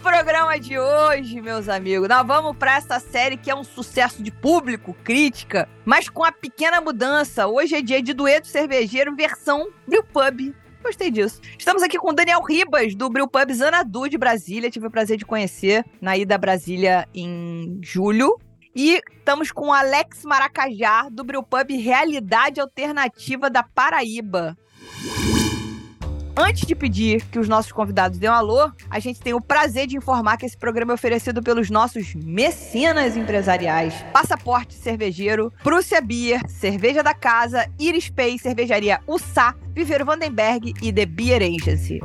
programa de hoje, meus amigos, nós vamos para essa série que é um sucesso de público, crítica, mas com a pequena mudança. Hoje é dia de dueto cervejeiro versão Brew Pub. Gostei disso. Estamos aqui com Daniel Ribas, do Brew Pub Zanadu de Brasília. Tive o prazer de conhecer na ida a Brasília em julho. E estamos com Alex Maracajá, do Brew Pub Realidade Alternativa da Paraíba. Antes de pedir que os nossos convidados dêem um alô, a gente tem o prazer de informar que esse programa é oferecido pelos nossos mecenas empresariais. Passaporte Cervejeiro, Prússia Beer, Cerveja da Casa, Iris Pay, Cervejaria Ussá, Viveiro Vandenberg e The Beer Agency.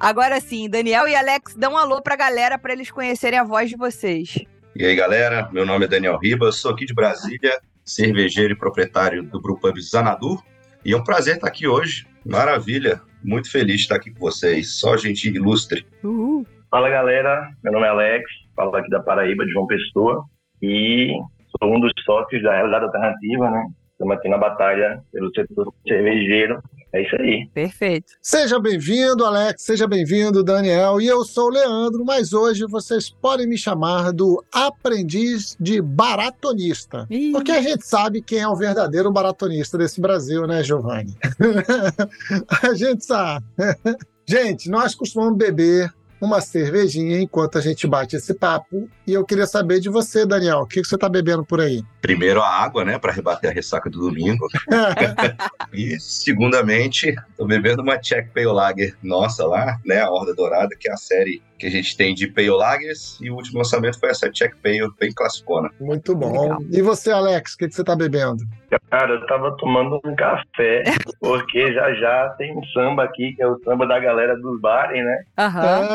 Agora sim, Daniel e Alex, dão um alô pra galera para eles conhecerem a voz de vocês. E aí, galera, meu nome é Daniel Ribas, sou aqui de Brasília, cervejeiro e proprietário do Brewpub Zanadu. E é um prazer estar aqui hoje. Maravilha, muito feliz de estar aqui com vocês. Só gente ilustre. Uhul. Fala galera, meu nome é Alex, falo aqui da Paraíba, de João Pessoa, e sou um dos sócios da Realidade Alternativa, né? Estamos aqui na batalha pelo setor cervejeiro. É isso aí. Perfeito. Seja bem-vindo, Alex, seja bem-vindo, Daniel. E eu sou o Leandro, mas hoje vocês podem me chamar do aprendiz de baratonista. Ih. Porque a gente sabe quem é o verdadeiro baratonista desse Brasil, né, Giovanni? a gente sabe. Gente, nós costumamos beber uma cervejinha enquanto a gente bate esse papo. E eu queria saber de você, Daniel, o que que você está bebendo por aí? Primeiro a água, né, para rebater a ressaca do domingo. E, segundamente, tô bebendo uma Czech Pale Lager nossa lá, né, a Horda Dourada, que é a série que a gente tem de Pale Lagers. E o último lançamento foi essa Czech Pale, bem classicona. Muito bom. Legal. E você, Alex, o que que você está bebendo? Cara, eu tava tomando um café, porque já já tem um samba aqui, que é o samba da galera dos bares, né? Aham.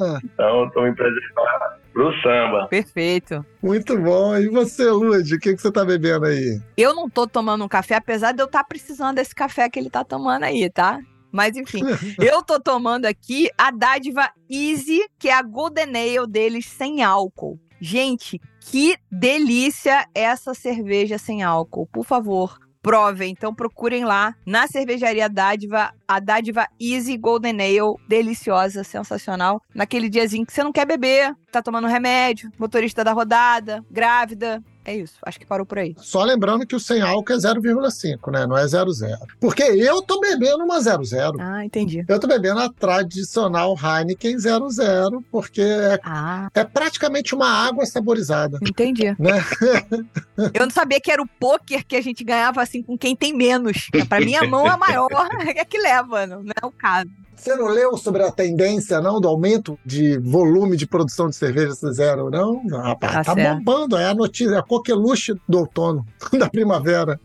Ah, Então eu tô me preservando pro samba. Perfeito. muito bom. E você, Lud, o que que você está bebendo aí? Eu não tô tomando um café, apesar de eu estar precisando desse café que ele tá tomando aí, tá? Mas enfim, eu tô tomando aqui a dádiva Easy, que é a Golden Ale deles sem álcool. Gente, que delícia essa cerveja sem álcool. Por favor, provem. Então procurem lá na cervejaria Dádiva, a Dádiva Easy Golden Ale, deliciosa, sensacional. Naquele diazinho que você não quer beber, tá tomando remédio, motorista da rodada, grávida. É isso, acho que parou por aí. Só lembrando que o sem álcool é 0,5, né? Não é 00. Porque eu tô bebendo uma 00. Ah, entendi. Eu tô bebendo a tradicional Heineken 00, porque é, Ah, é praticamente uma água saborizada, entendi. né? Eu não sabia que era o poker que a gente ganhava assim com quem tem menos. Pra mim, a mão é maior é que leva, não é o caso. Você não leu sobre a tendência, não, do aumento de volume de produção de cerveja zero, não? Rapaz, Tá tá, bombando. É a notícia, é a coqueluche do outono, da primavera.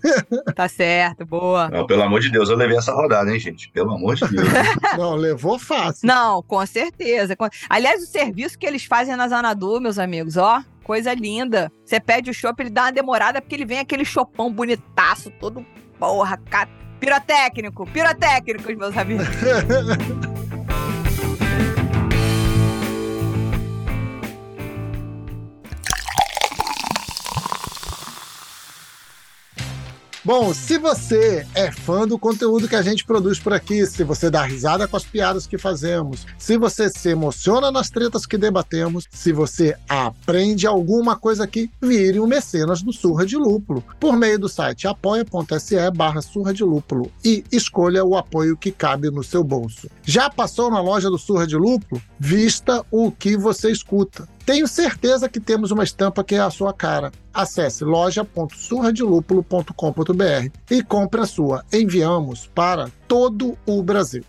Tá certo, boa. Não, pelo amor de Deus, eu levei essa rodada, hein, gente? Pelo amor de Deus. Não, levou fácil. Não, com certeza. Aliás, o serviço que eles fazem na Zanadu, meus amigos, ó, coisa linda. Você pede o chopp, ele dá uma demorada porque ele vem aquele chopão bonitaço, todo porra, pirotécnico, pirotécnicos, meus amigos. Bom, se você é fã do conteúdo que a gente produz por aqui, se você dá risada com as piadas que fazemos, se você se emociona nas tretas que debatemos, se você aprende alguma coisa aqui, vire um mecenas do Surra de Lúpulo, por meio do site apoia.se barra Surra de Lúpulo e escolha o apoio que cabe no seu bolso. Já passou na loja do Surra de Lúpulo? Vista o que você escuta. Tenho certeza que temos uma estampa que é a sua cara. Acesse loja.surradelúpulo.com.br e compre a sua. Enviamos para todo o Brasil.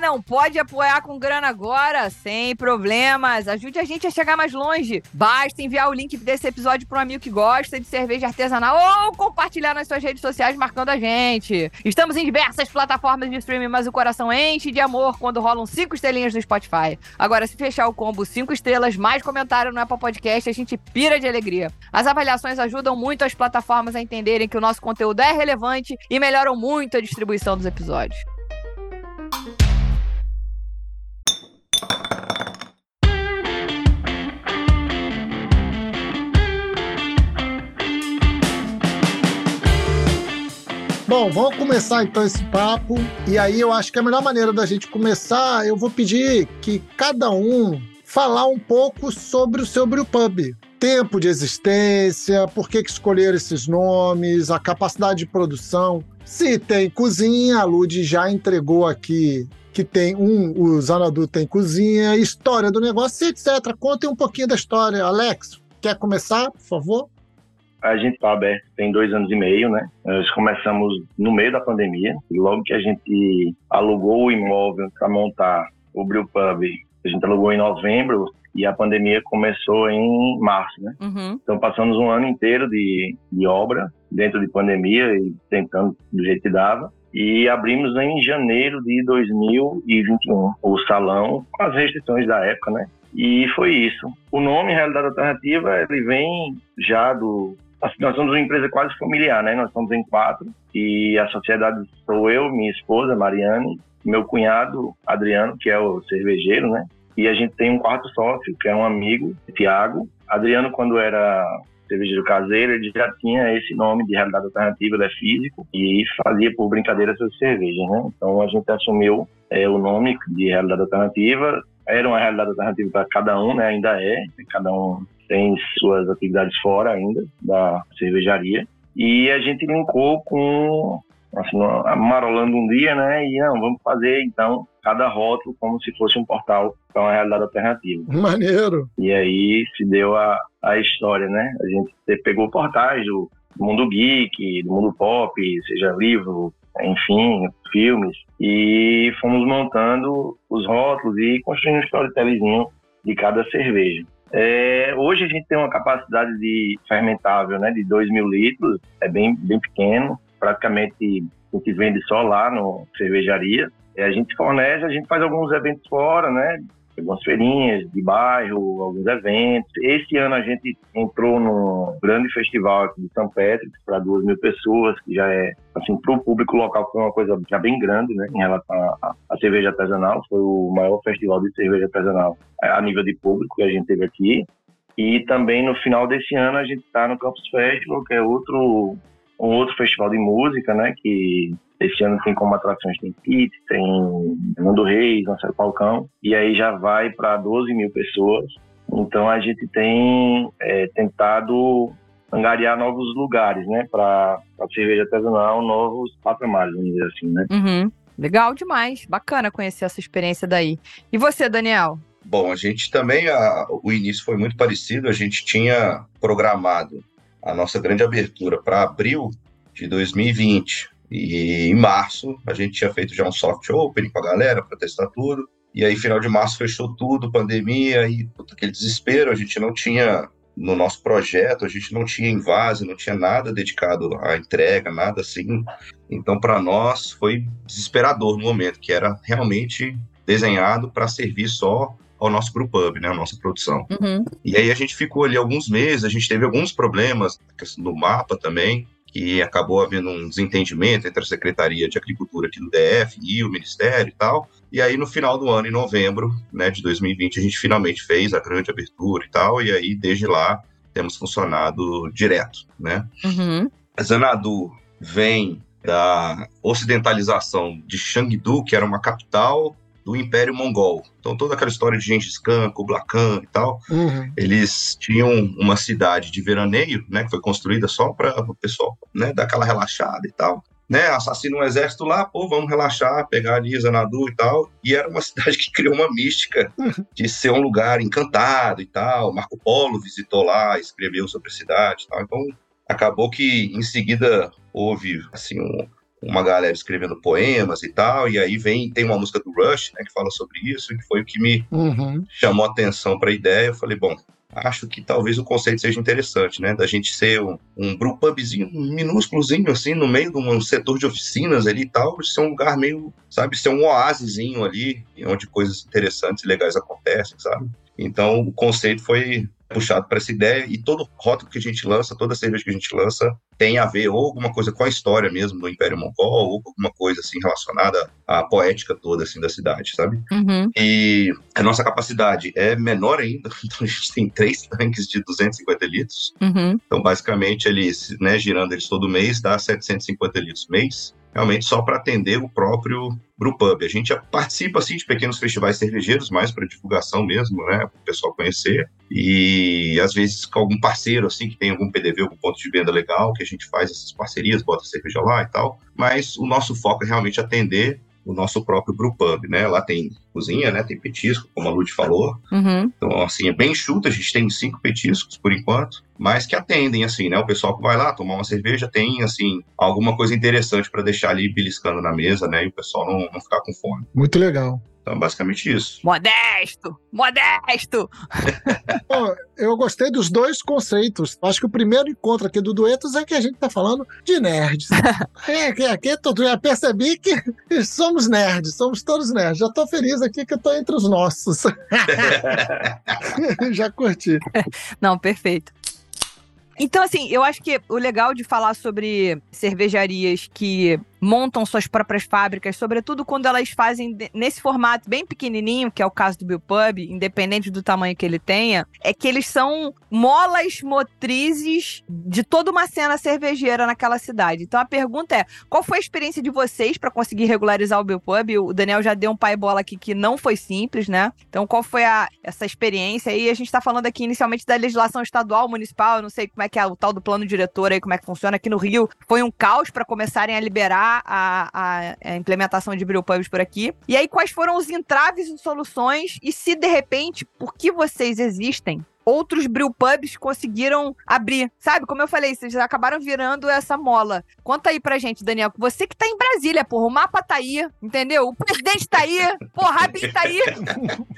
Não pode apoiar com grana agora? Sem problemas. Ajude a gente a chegar mais longe. Basta enviar o link desse episódio para um amigo que gosta de cerveja artesanal ou compartilhar nas suas redes sociais marcando a gente. Estamos em diversas plataformas de streaming, mas o coração enche de amor quando rolam cinco estrelinhas no Spotify. Agora, se fechar o combo cinco estrelas, mais comentário no Apple Podcast, a gente pira de alegria. As avaliações ajudam muito as plataformas a entenderem que o nosso conteúdo é relevante e melhoram muito a distribuição dos episódios. Bom, vamos começar então esse papo. E aí eu acho que a melhor maneira da gente começar, eu vou pedir que cada um falar um pouco sobre o seu brewpub. Tempo de existência, por que, que escolheram esses nomes, a capacidade de produção. Se tem cozinha, a Lud já entregou aqui que tem um, o Zanadu tem cozinha, história do negócio, etc. Contem um pouquinho da história. Alex, quer começar, por favor? A gente está aberto tem dois anos e meio, né? Nós começamos no meio da pandemia. Logo que a gente alugou o imóvel para montar o Brew Pub, a gente alugou em novembro e a pandemia começou em março, né? Uhum. Então passamos um ano inteiro de, de obra dentro de pandemia e tentando do jeito que dava. E abrimos em janeiro de 2021 o salão com as restrições da época, né? E foi isso. O nome Realidade Alternativa ele vem já do nós somos uma empresa quase familiar, né? Nós somos em quatro e a sociedade sou eu, minha esposa, Mariane, meu cunhado, Adriano, que é o cervejeiro, né? E a gente tem um quarto sócio, que é um amigo, Tiago. Adriano, quando era cervejeiro caseiro, ele já tinha esse nome de realidade alternativa, ele é físico e fazia por brincadeira suas cervejas, né? Então a gente assumiu é, o nome de realidade alternativa. Era uma realidade alternativa para cada um, né? Ainda é, cada um tem suas atividades fora ainda da cervejaria. E a gente linkou com, assim, amarolando um dia, né? E não, vamos fazer então cada rótulo como se fosse um portal para uma realidade alternativa. Maneiro! E aí se deu a, a história, né? A gente pegou portais do mundo geek, do mundo pop, seja livro, enfim, filmes, e fomos montando os rótulos e construindo um storytellingzinho de cada cerveja. É, hoje a gente tem uma capacidade de fermentável né, de 2 mil litros, é bem, bem pequeno, praticamente a gente vende só lá no cervejaria. É, a gente fornece, a gente faz alguns eventos fora, né? Algumas feirinhas de bairro, alguns eventos. Esse ano a gente entrou num grande festival aqui de São Patrick para duas mil pessoas, que já é, assim, para o público local foi uma coisa já bem grande, né, em relação à cerveja artesanal. Foi o maior festival de cerveja artesanal é, a nível de público que a gente teve aqui. E também no final desse ano a gente está no Campus Festival, que é outro um outro festival de música, né, que esse ano tem como atrações, tem Pit, tem Mundo Reis, Marcelo Falcão, e aí já vai para 12 mil pessoas. Então a gente tem é, tentado angariar novos lugares, né, para a cerveja artesanal, novos patamares, vamos dizer assim, né. Uhum. Legal demais, bacana conhecer essa experiência daí. E você, Daniel? Bom, a gente também, a, o início foi muito parecido, a gente tinha programado a nossa grande abertura para abril de 2020. E em março a gente tinha feito já um soft opening com a galera para testar tudo. E aí, final de março, fechou tudo, pandemia, e puta, aquele desespero. A gente não tinha, no nosso projeto, a gente não tinha invase, não tinha nada dedicado à entrega, nada assim. Então, para nós, foi desesperador no momento, que era realmente desenhado para servir só ao nosso Group Hub, né, a nossa produção. Uhum. E aí a gente ficou ali alguns meses, a gente teve alguns problemas, questão do mapa também, que acabou havendo um desentendimento entre a Secretaria de Agricultura aqui do DF e o Ministério e tal. E aí, no final do ano, em novembro né, de 2020, a gente finalmente fez a grande abertura e tal, e aí, desde lá, temos funcionado direto, né? Uhum. A Zanadu vem da ocidentalização de Chengdu, que era uma capital do Império Mongol. Então, toda aquela história de Gengis Khan, Kublai Khan e tal, Uhum. eles tinham uma cidade de veraneio, né, que foi construída só para o pessoal, né, dar aquela relaxada e tal. Né, assassina um exército lá, pô, vamos relaxar, pegar ali Zanadu e tal. E era uma cidade que criou uma mística de ser um lugar encantado e tal. Marco Polo visitou lá, escreveu sobre a cidade e tal. Então, acabou que em seguida houve assim um, uma galera escrevendo poemas e tal, e aí vem, tem uma música do Rush, né, que fala sobre isso, que foi o que me Uhum. chamou a atenção para a ideia. Eu falei, bom, acho que talvez o conceito seja interessante, né? Da gente ser um, um brewpubzinho minúsculozinho, assim, no meio de um setor de oficinas ali e tal, ser um lugar meio, sabe, ser um oásisinho ali, onde coisas interessantes e legais acontecem, sabe? Então, o conceito foi puxado para essa ideia e todo rótulo que a gente lança, toda cerveja que a gente lança, tem a ver ou alguma coisa com a história mesmo do Império Mongol, ou alguma coisa assim relacionada à poética toda assim da cidade, sabe? Uhum. E a nossa capacidade é menor ainda, então a gente tem três tanques de 250 litros. Uhum. Então, basicamente, eles, né, girando eles todo mês, dá 750 litros mês, realmente só para atender o próprio Brewpub. A gente participa, assim, de pequenos festivais cervejeiros, mais para divulgação mesmo, né, para o pessoal conhecer. E, às vezes, com algum parceiro, assim, que tem algum PDV, algum ponto de venda legal, que a gente faz essas parcerias, bota cerveja lá e tal. Mas o nosso foco é realmente atender o nosso próprio brewpub, né? Lá tem cozinha, né? Tem petisco, como a Lud falou. Uhum. Então, assim, é bem enxuto, a gente tem cinco petiscos por enquanto, mas que atendem, assim, né? O pessoal que vai lá tomar uma cerveja tem, assim, alguma coisa interessante para deixar ali beliscando na mesa, né? E o pessoal não, não ficar com fome. Muito legal. Então, é basicamente isso. Modesto! Modesto! Pô, eu gostei dos dois conceitos. Acho que o primeiro encontro aqui do Duetos é que a gente tá falando de nerds. é, que aqui tu já percebi que somos nerds, somos todos nerds. Já tô feliz aqui que eu tô entre os nossos. já curti. Não, perfeito. Então, assim, eu acho que o legal de falar sobre cervejarias que montam suas próprias fábricas, sobretudo quando elas fazem nesse formato bem pequenininho, que é o caso do Bill Pub, independente do tamanho que ele tenha, é que eles são molas motrizes de toda uma cena cervejeira naquela cidade. Então a pergunta é, qual foi a experiência de vocês para conseguir regularizar o Bill Pub? O Daniel já deu um pai bola aqui que não foi simples, né? Então qual foi a, essa experiência? E a gente está falando aqui inicialmente da legislação estadual, municipal, eu não sei como é que é o tal do plano diretor aí, como é que funciona aqui no Rio. Foi um caos para começarem a liberar a, a- a implementação de brewpubs por aqui. E aí, quais foram os entraves e soluções? E se, de repente, por que vocês existem? Outros brewpubs conseguiram abrir. Sabe, como eu falei, vocês acabaram virando essa mola. Conta aí pra gente, Daniel. Você que tá em Brasília, porra. O mapa tá aí, entendeu? O presidente tá aí. Porra, a Rabin tá aí.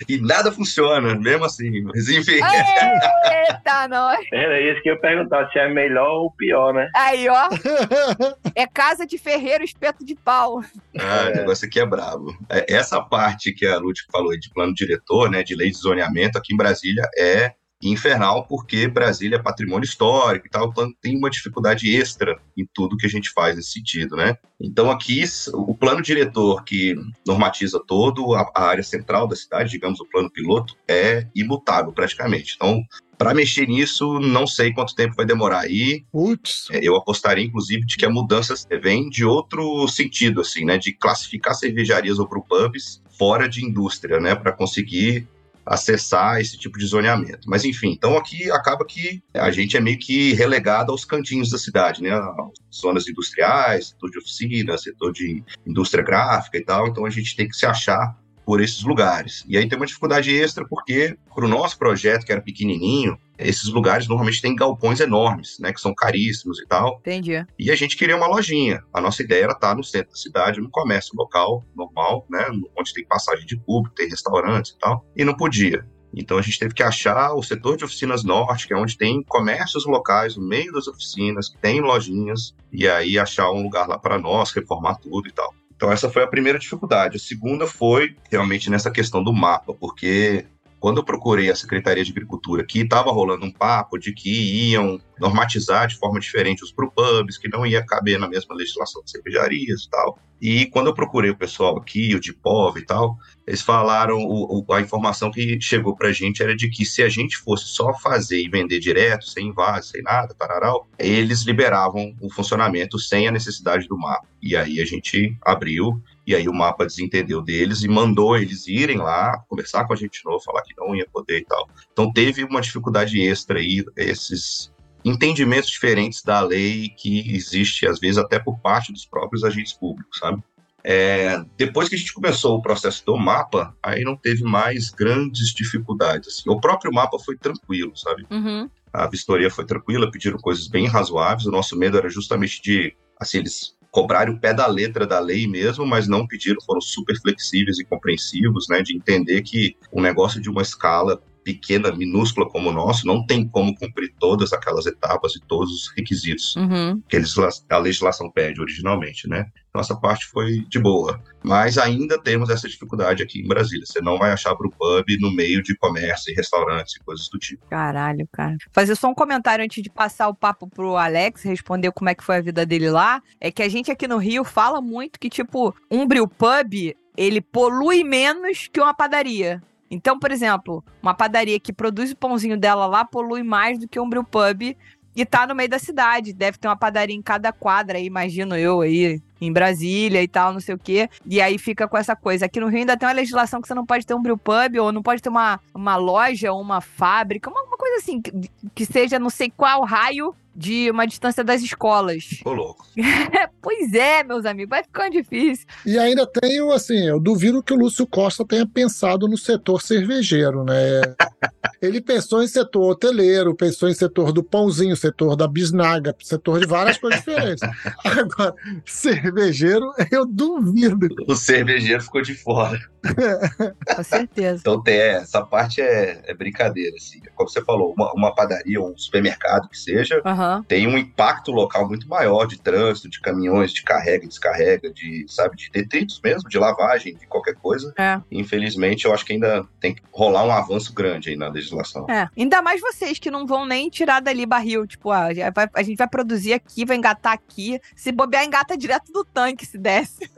E nada funciona, mesmo assim. Mas, enfim. Eita, nós. Era isso que eu ia perguntar, se é melhor ou pior, né? Aí, ó. É casa de ferreiro, espeto de pau. Ah, o negócio aqui é brabo. É, Essa parte que a Lud falou aí de plano diretor, né, de lei de zoneamento aqui em Brasília é infernal porque Brasília é patrimônio histórico e tal, então tem uma dificuldade extra em tudo que a gente faz nesse sentido, né? Então aqui o plano diretor que normatiza todo a, a área central da cidade, digamos o plano piloto, é imutável praticamente. Então para mexer nisso, não sei quanto tempo vai demorar aí. Putz. É, Eu apostaria, inclusive, de que a mudança vem de outro sentido, assim, né? De classificar cervejarias ou brewpubs fora de indústria, né? Para conseguir acessar esse tipo de zoneamento. Mas, enfim, então aqui acaba que a gente é meio que relegado aos cantinhos da cidade, né? As zonas industriais, setor de oficina, setor de indústria gráfica e tal. Então a gente tem que se achar por esses lugares. E aí tem uma dificuldade extra porque para o nosso projeto, que era pequenininho, esses lugares normalmente têm galpões enormes, né, que são caríssimos e tal. Entendi. E a gente queria uma lojinha. A nossa ideia era estar no centro da cidade, no comércio local, normal, né, onde tem passagem de público, tem restaurantes e tal, e não podia. Então a gente teve que achar o setor de oficinas norte, que é onde tem comércios locais no meio das oficinas, que tem lojinhas, e aí achar um lugar lá para nós, reformar tudo e tal. Então essa foi a primeira dificuldade. A segunda foi realmente nessa questão do mapa, porque quando eu procurei a Secretaria de Agricultura, que estava rolando um papo de que iam normatizar de forma diferente os brewpubs, que não ia caber na mesma legislação de cervejarias e tal. E quando eu procurei o pessoal aqui, o de POV e tal, eles falaram, o, o, a informação que chegou pra gente era de que se a gente fosse só fazer e vender direto, sem invase, sem nada, tararau, eles liberavam o funcionamento sem a necessidade do mapa. E aí a gente abriu, e aí o mapa desentendeu deles e mandou eles irem lá, conversar com a gente de novo, falar que não ia poder e tal. Então teve uma dificuldade extra aí, esses entendimentos diferentes da lei que existe, às vezes, até por parte dos próprios agentes públicos, sabe? É, depois que a gente começou o processo do mapa, aí não teve mais grandes dificuldades. Assim. O próprio mapa foi tranquilo, sabe? Uhum. A vistoria foi tranquila, pediram coisas bem razoáveis. O nosso medo era justamente de, assim, eles cobraram o pé da letra da lei mesmo, mas não pediram, foram super flexíveis e compreensivos, né, de entender que o negócio de uma escala pequena, minúscula como o nosso, não tem como cumprir todas aquelas etapas e todos os requisitos Uhum. que a legislação pede originalmente, né? Então essa parte foi de boa. Mas ainda temos essa dificuldade aqui em Brasília. Você não vai achar pro pub no meio de comércio e restaurantes e coisas do tipo. Caralho, cara. Fazer só um comentário antes de passar o papo pro Alex, responder como é que foi a vida dele lá. É que a gente aqui no Rio fala muito que, tipo, um brew pub, ele polui menos que uma padaria. Então, por exemplo, uma padaria que produz o pãozinho dela lá polui mais do que um brew pub e tá no meio da cidade. Deve ter uma padaria em cada quadra, aí, imagino eu aí, em Brasília e tal, não sei o quê. E aí fica com essa coisa. Aqui no Rio ainda tem uma legislação que você não pode ter um brew pub ou não pode ter uma, uma loja ou uma fábrica, uma, uma coisa assim, que, que seja não sei qual raio de uma distância das escolas. Ô, louco. pois é, meus amigos, vai ficando difícil. E ainda tenho, assim, eu duvido que o Lúcio Costa tenha pensado no setor cervejeiro, né? Ele pensou em setor hoteleiro, pensou em setor do pãozinho, setor da bisnaga, setor de várias coisas diferentes. Agora, cervejeiro, eu duvido. O cervejeiro ficou de fora. Com certeza. Então, tem, é, essa parte é, é brincadeira, assim. Como você falou, uma, uma padaria um supermercado que seja, Aham. tem um impacto local muito maior de trânsito, de caminhões, de carrega e descarrega, de, sabe, de detritos mesmo, de lavagem, de qualquer coisa. É. Infelizmente, eu acho que ainda tem que rolar um avanço grande aí na legislação. É. Ainda mais vocês que não vão nem tirar dali barril. Tipo, ah, já vai- a gente vai produzir aqui, vai engatar aqui. Se bobear, engata direto do tanque, se desce.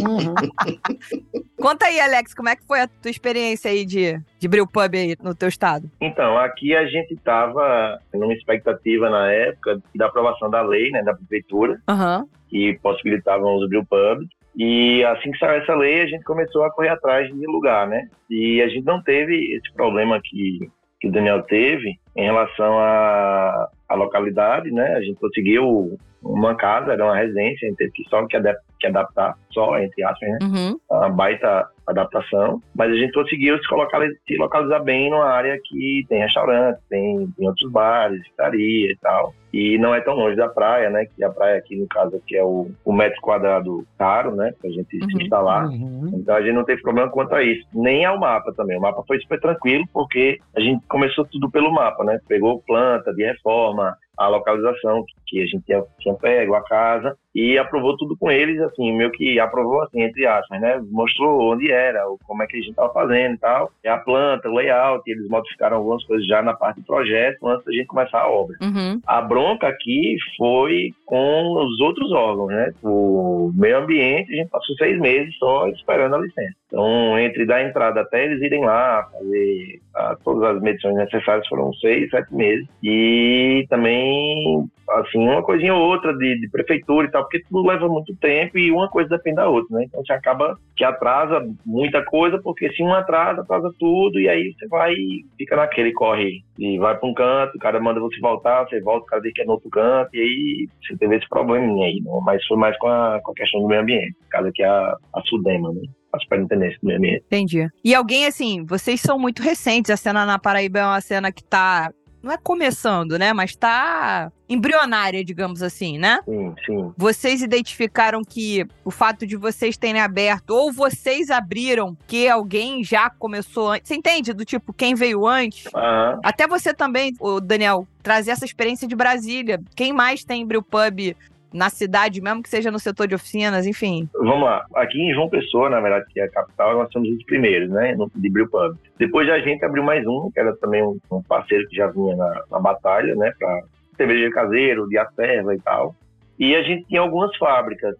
Uhum. Conta aí, Alex, como é que foi a tua experiência aí de, de pub aí no teu estado? Então, aqui a gente estava numa expectativa na época da aprovação da lei, né, da prefeitura, Aham. que possibilitavam os pubs. E assim que saiu essa lei, a gente começou a correr atrás de lugar, né? E a gente não teve esse problema que, que o Daniel teve em relação à, à localidade, né? A gente conseguiu uma casa, era uma residência, a gente teve que só que, adap- que adaptar, só entre aspas, né? Uhum. uma baita adaptação, mas a gente conseguiu se, colocar, se localizar bem numa área que tem restaurante, tem, tem outros bares, pizzaria e tal. E não é tão longe da praia, né? Que a praia aqui, no caso, aqui é o, o metro quadrado caro, né? Pra gente Uhum. se instalar. Uhum. Então a gente não teve problema quanto a isso. Nem ao mapa também. O mapa foi super tranquilo, porque a gente começou tudo pelo mapa, né? Pegou planta de reforma, a localização que a gente tinha, pego, a casa, e aprovou tudo com eles, assim, meio que aprovou, assim, entre aspas, né? Mostrou onde era, como é que a gente estava fazendo e tal. E a planta, o layout, eles modificaram algumas coisas já na parte do projeto antes da gente começar a obra. Uhum. A bronca aqui foi com os outros órgãos, né? O meio ambiente, a gente passou seis meses só esperando a licença. Então, entre dar entrada até eles irem lá, fazer ah, todas as medições necessárias, foram seis, sete meses. E também, assim, uma coisinha ou outra de, de prefeitura e tal, porque tudo leva muito tempo e uma coisa depende da outra, né? Então, você acaba que atrasa muita coisa, porque se um atrasa, atrasa tudo, e aí você vai e fica naquele corre e vai para um canto, o cara manda você voltar, você volta, o cara diz que é no outro canto, e aí você teve esse probleminha aí, né? mas foi mais com a, com a questão do meio ambiente, caso é a, a Sudema, né? A Superintendência do Meio Ambiente. Entendi. E alguém, assim, vocês são muito recentes, a cena na Paraíba é uma cena que tá. Não é começando, né? Mas tá embrionária, digamos assim, né? Sim, sim. Vocês identificaram que o fato de vocês terem aberto, ou vocês abriram, que alguém já começou antes. Você entende? Do tipo, quem veio antes? Aham. Até você também, o Daniel, trazer essa experiência de Brasília. Quem mais tem brew pub na cidade, mesmo que seja no setor de oficinas, enfim. Vamos lá. Aqui em João Pessoa, na verdade, que é a capital, nós somos os primeiros, né? no- De Brew Pub. Depois da gente abriu mais um, que era também um, parceiro que já vinha na, na batalha, né? Pra cervejeiro caseiro, de acerva e tal. E a gente tinha algumas fábricas,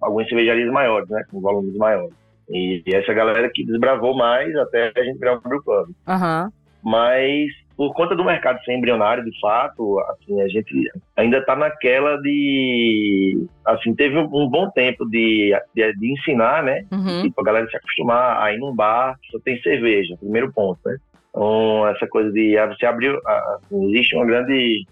algumas cervejarias maiores, né? Com volumes maiores. E essa galera que desbravou mais até a gente virar um Brew Pub. Aham. mas por conta do mercado ser embrionário, de fato, assim, a gente ainda está naquela de, assim, teve um bom tempo de, de, de ensinar, né? Uhum. Tipo, a galera se acostumar a ir num bar, só tem cerveja, primeiro ponto, né? Então, essa coisa de ah, você abriu, ah, assim, existe uma grande,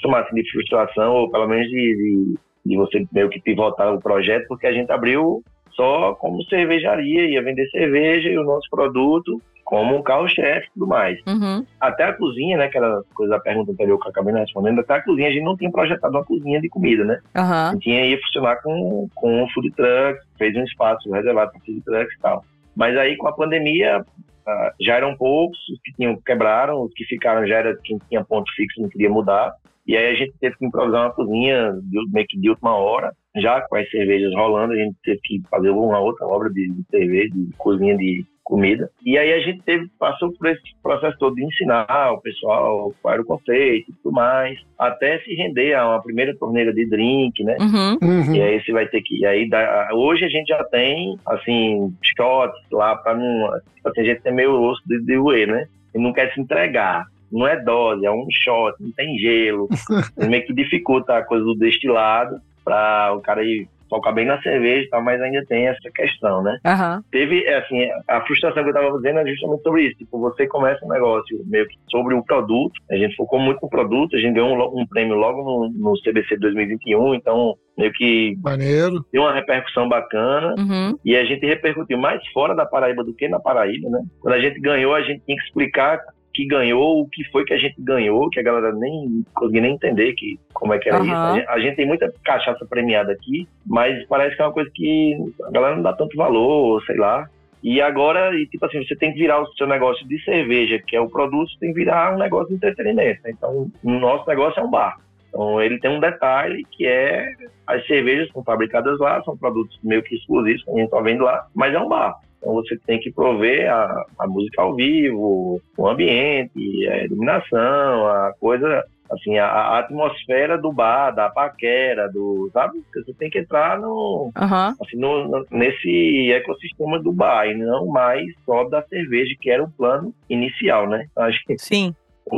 chamar assim, de frustração, ou pelo menos de, de, de você meio que pivotar o projeto, porque a gente abriu só como cervejaria, ia vender cerveja e o nosso produto como um carro-chefe e tudo mais. Uhum. Até a cozinha, né, aquela coisa da pergunta anterior que eu acabei não respondendo, até a cozinha, a gente não tinha projetado uma cozinha de comida, né? A Aham. gente ia funcionar com, com um food truck, fez um espaço reservado para food trucks e tal. Mas aí com a pandemia ah, já eram poucos, os que tinham quebraram, os que ficaram já era quem tinha ponto fixo, não queria mudar. E aí a gente teve que improvisar uma cozinha de, meio que de última hora, já com as cervejas rolando, a gente teve que fazer uma outra obra de, de cerveja, de cozinha de comida. E aí a gente teve, passou por esse processo todo de ensinar o pessoal qual era o conceito e tudo mais, até se render a uma primeira torneira de drink, né? Uhum. Uhum. E aí você vai ter que. E aí dá- hoje a gente já tem, assim, shots lá pra não. Tipo assim, a gente tem meio osso de, de roer, né? E não quer se entregar. Não é dose, é um shot, não tem gelo. meio que dificulta a coisa do destilado pra o cara ir focar bem na cerveja e tal, mas ainda tem essa questão, né? Aham. teve, é, assim, a frustração que eu tava fazendo é justamente sobre isso. Tipo, você começa um negócio meio que sobre o produto. A gente focou muito no produto, a gente ganhou um, um prêmio logo no, no CBC 2021, então meio que Maneiro. deu uma repercussão bacana. Uhum. E a gente repercutiu mais fora da Paraíba do que na Paraíba, né? Quando a gente ganhou, a gente tinha que explicar que ganhou, o que foi que a gente ganhou, que a galera nem conseguia nem entender que, como é que era Aham. isso. A gente, a gente tem muita cachaça premiada aqui, mas parece que é uma coisa que a galera não dá tanto valor, sei lá. E agora, e, tipo assim, você tem que virar o seu negócio de cerveja, que é o produto, tem que virar um negócio de entretenimento. Então, o nosso negócio é um bar. Então, ele tem um detalhe que é as cervejas são fabricadas lá, são produtos meio que exclusivos que a gente tá vendo lá, mas é um bar. Então você tem que prover a, a música ao vivo, o ambiente, a iluminação, a coisa, assim, a, a atmosfera do bar, da paquera, do, sabe? Você tem que entrar no, Aham. assim, no, nesse ecossistema do bar e não mais só da cerveja, que era o plano inicial, né? Então, acho que Sim.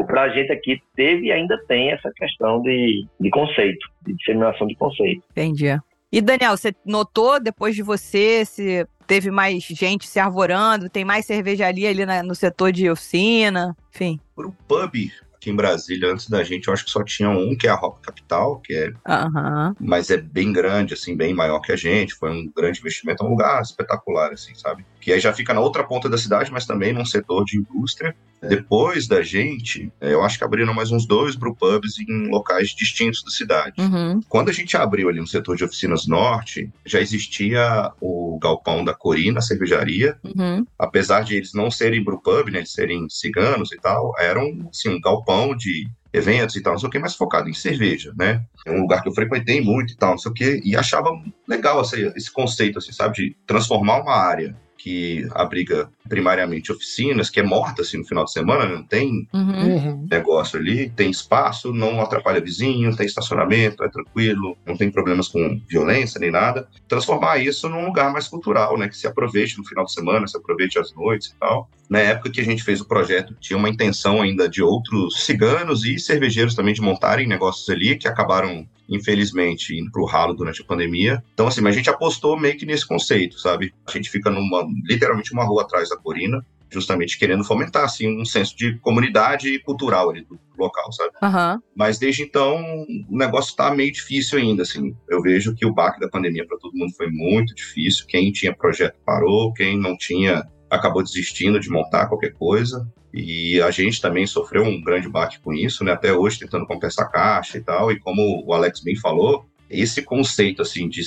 pra gente aqui teve e ainda tem essa questão de, de conceito, de disseminação de conceito. Entendi. E Daniel, você notou depois de você se teve mais gente se arvorando, tem mais cervejaria ali na- no setor de oficina, enfim. Pro pub aqui em Brasília, antes da gente, eu acho que só tinha um, que é a Hop Capital, que é Aham. mas é bem grande, assim, bem maior que a gente. Foi um grande investimento, é um lugar espetacular, assim, sabe? Que aí já fica na outra ponta da cidade, mas também num setor de indústria. Depois da gente, eh, eu acho que abriram mais uns dois brewpubs em locais distintos da cidade. Uhum. Quando a gente abriu ali no setor de oficinas norte, já existia o galpão da Corina, a cervejaria, Uhum. apesar de eles não serem brewpub, né, eles serem ciganos e tal, era um, assim, um galpão de eventos e tal, não sei o que, mas focado em cerveja, né? É um lugar que eu frequentei muito e tal, não sei o que, e achava legal esse, esse conceito, assim, sabe, de transformar uma área que abriga primariamente oficinas, que é morta, assim, no final de semana, né, não tem Uhum. Uhum. negócio ali, tem espaço, não atrapalha vizinho, tem estacionamento, é tranquilo, não tem problemas com violência nem nada. Transformar isso num lugar mais cultural, né? Que se aproveite no final de semana, se aproveite às noites e tal. Na época que a gente fez o projeto, tinha uma intenção ainda de outros ciganos e cervejeiros também de montarem negócios ali, que acabaram infelizmente, indo pro ralo durante a pandemia. Então, assim, mas a gente apostou meio que nesse conceito, sabe? A gente fica numa, literalmente uma rua atrás da Corina, justamente querendo fomentar, assim, um senso de comunidade cultural ali do local, sabe? Aham. Mas desde então, o negócio tá meio difícil ainda, assim. Eu vejo que o baque da pandemia para todo mundo foi muito difícil. Quem tinha projeto parou, quem não tinha acabou desistindo de montar qualquer coisa. E a gente também sofreu um grande baque com isso, né? Até hoje tentando compensar caixa e tal. E como o Alex bem falou, esse conceito assim de,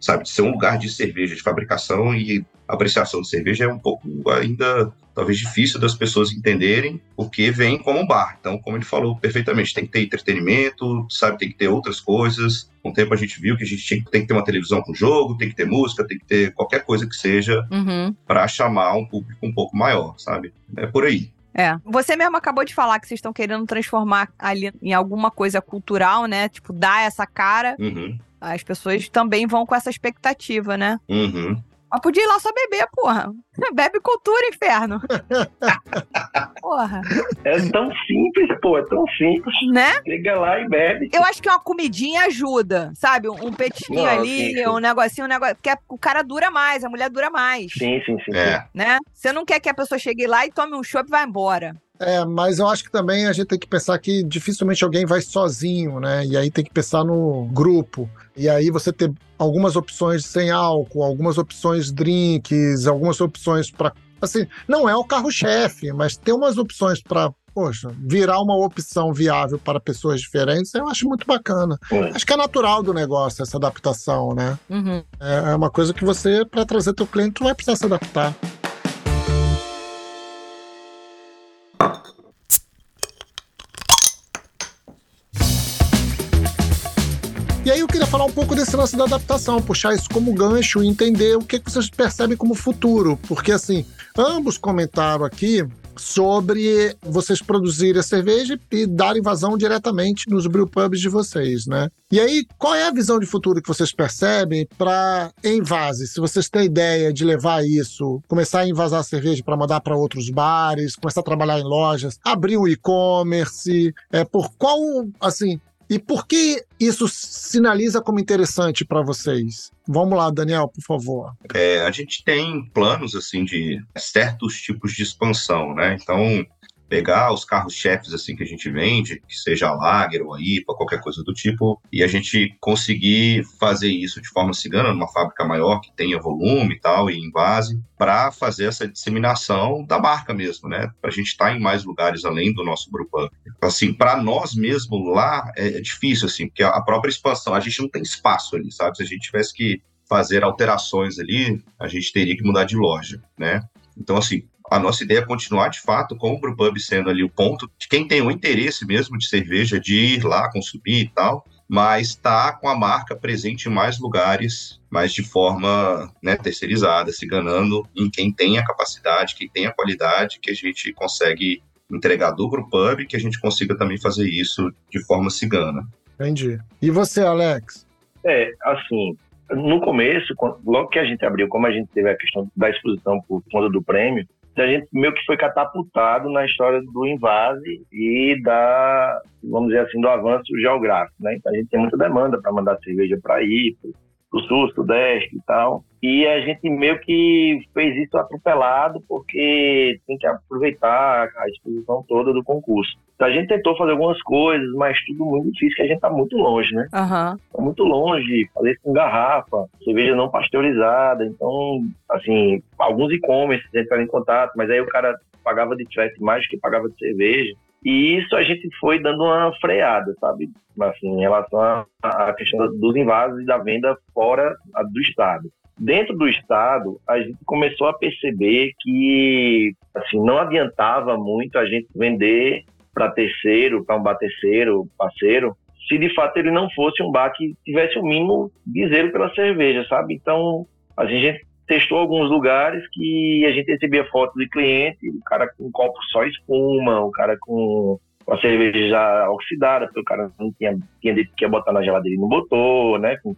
sabe, de ser um lugar de cerveja, de fabricação e apreciação de cerveja é um pouco ainda talvez difícil das pessoas entenderem, porque vem como um bar. Então, como ele falou perfeitamente, tem que ter entretenimento, sabe, tem que ter outras coisas. Com o tempo a gente viu que a gente tinha, tem que ter uma televisão com jogo, tem que ter música, tem que ter qualquer coisa que seja Uhum. para chamar um público um pouco maior, sabe? É por aí. É. Você mesmo acabou de falar que vocês estão querendo transformar ali em alguma coisa cultural, né? Tipo, dar essa cara. Uhum, As pessoas também vão com essa expectativa, né? uhum. Mas podia ir lá só beber, porra. Bebe cultura, inferno. Porra. É tão simples, pô, é tão simples. Né? Chega lá e bebe. Eu acho que uma comidinha ajuda, sabe? Um petisquinho Não, ali, sim, sim. um negocinho, um negócio. Porque o cara dura mais, a mulher dura mais. Sim, sim, sim. sim. É. Né? Você não quer que a pessoa chegue lá e tome um chopp e vá embora. É, mas eu acho que também a gente tem que pensar que dificilmente alguém vai sozinho, né? E aí tem que pensar no grupo. E aí você ter algumas opções sem álcool, algumas opções drinks, algumas opções para assim, não é o carro-chefe, mas tem umas opções para poxa, virar uma opção viável para pessoas diferentes, eu acho muito bacana. É. Acho que é natural do negócio essa adaptação, né? Uhum. É é uma coisa que você, para trazer teu cliente, tu vai precisar se adaptar. E aí eu queria falar um pouco desse lance da adaptação, puxar isso como gancho e entender o que, vocês percebem como futuro. Porque, assim, ambos comentaram aqui sobre vocês produzirem a cerveja e darem vazão diretamente nos brewpubs de vocês, né? E aí, qual é a visão de futuro que vocês percebem para envase? Se vocês têm ideia de levar isso, começar a envasar a cerveja para mandar para outros bares, começar a trabalhar em lojas, abrir um e-commerce, é por qual, assim, e por que isso sinaliza como interessante para vocês? Vamos lá, Daniel, por favor. É, a gente tem planos assim de certos tipos de expansão, né? Então, pegar os carros-chefes assim que a gente vende, que seja a Lager ou a IPA, qualquer coisa do tipo, e a gente conseguir fazer isso de forma cigana numa fábrica maior que tenha volume e tal e invase, para fazer essa disseminação da marca mesmo, né? Para a gente estar em mais lugares além do nosso grupo. Assim, para nós mesmo lá é, é difícil assim, porque a própria expansão, a gente não tem espaço ali, sabe? Se a gente tivesse que fazer alterações ali, a gente teria que mudar de loja, né? Então, assim, a nossa ideia é continuar, de fato, com o Brewpub sendo ali o ponto de quem tem o interesse mesmo de cerveja, de ir lá consumir e tal, mas está com a marca presente em mais lugares, mas de forma né, terceirizada, se ganhando em quem tem a capacidade, quem tem a qualidade, que a gente consegue entregar do Brewpub, que a gente consiga também fazer isso de forma cigana. Entendi. E você, Alex? É, assim, no começo, logo que a gente abriu, como a gente teve a questão da exposição por conta do prêmio, a gente meio que foi catapultado na história do invase e da, vamos dizer assim, do avanço geográfico, né? Então a gente tem muita demanda para mandar cerveja para aí, para sul, sudeste e tal. E a gente meio que fez isso atropelado porque tem que aproveitar a exposição toda do concurso. Então a gente tentou fazer algumas coisas, mas tudo muito difícil, que a gente está muito longe, né? Aham. Tá muito longe, fazer com garrafa, cerveja não pasteurizada. Então, assim, alguns e-commerce entraram em contato, mas aí o cara pagava de frete mais do que pagava de cerveja. E isso a gente foi dando uma freada, sabe? Assim, em relação à questão dos invasos e da venda fora do estado. Dentro do estado, a gente começou a perceber que assim não adiantava muito a gente vender para terceiro, para um bar terceiro, parceiro, se de fato ele não fosse um bar que tivesse o mínimo de zelo pela cerveja, sabe? Então, a gente testou alguns lugares que a gente recebia fotos de cliente, o cara com um copo só espuma, o cara com a cerveja já oxidada, porque o cara não tinha, tinha dito que ia botar na geladeira e não botou, né? Com